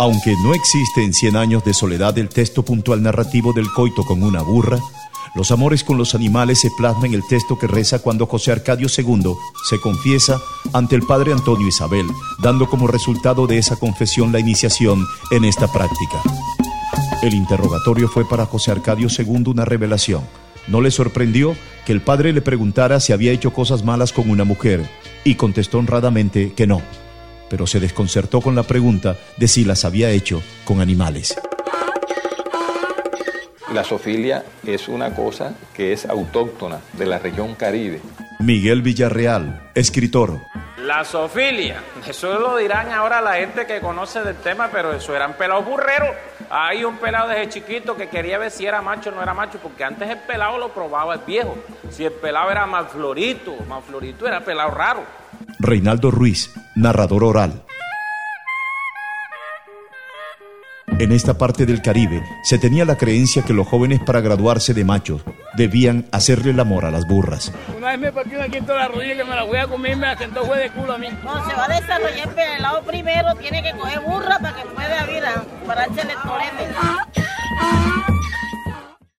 Aunque no existe en Cien años de soledad el texto puntual narrativo del coito con una burra, los amores con los animales se plasman en el texto que reza cuando José Arcadio II se confiesa ante el padre Antonio Isabel, dando como resultado de esa confesión la iniciación en esta práctica. El interrogatorio fue para José Arcadio II una revelación. No le sorprendió que el padre le preguntara si había hecho cosas malas con una mujer y contestó honradamente que no pero se desconcertó con la pregunta de si las había hecho con animales. La sofilia es una cosa que es autóctona de la región caribe. Miguel Villarreal, escritor. La sofilia, eso lo dirán ahora la gente que conoce del tema, pero eso eran pelados burreros. Hay un pelado desde chiquito que quería ver si era macho o no era macho, porque antes el pelado lo probaba el viejo. Si el pelado era más florito, más florito era pelado raro. Reinaldo Ruiz, narrador oral. En esta parte del Caribe se tenía la creencia que los jóvenes para graduarse de machos debían hacerle el amor a las burras. Una vez me partió aquí en toda la rodilla que me la voy a comer y me asentó fue de culo a mí. No, se va a desarrollar el pelado primero, tiene que coger burra para que pueda ir a pararse el torete.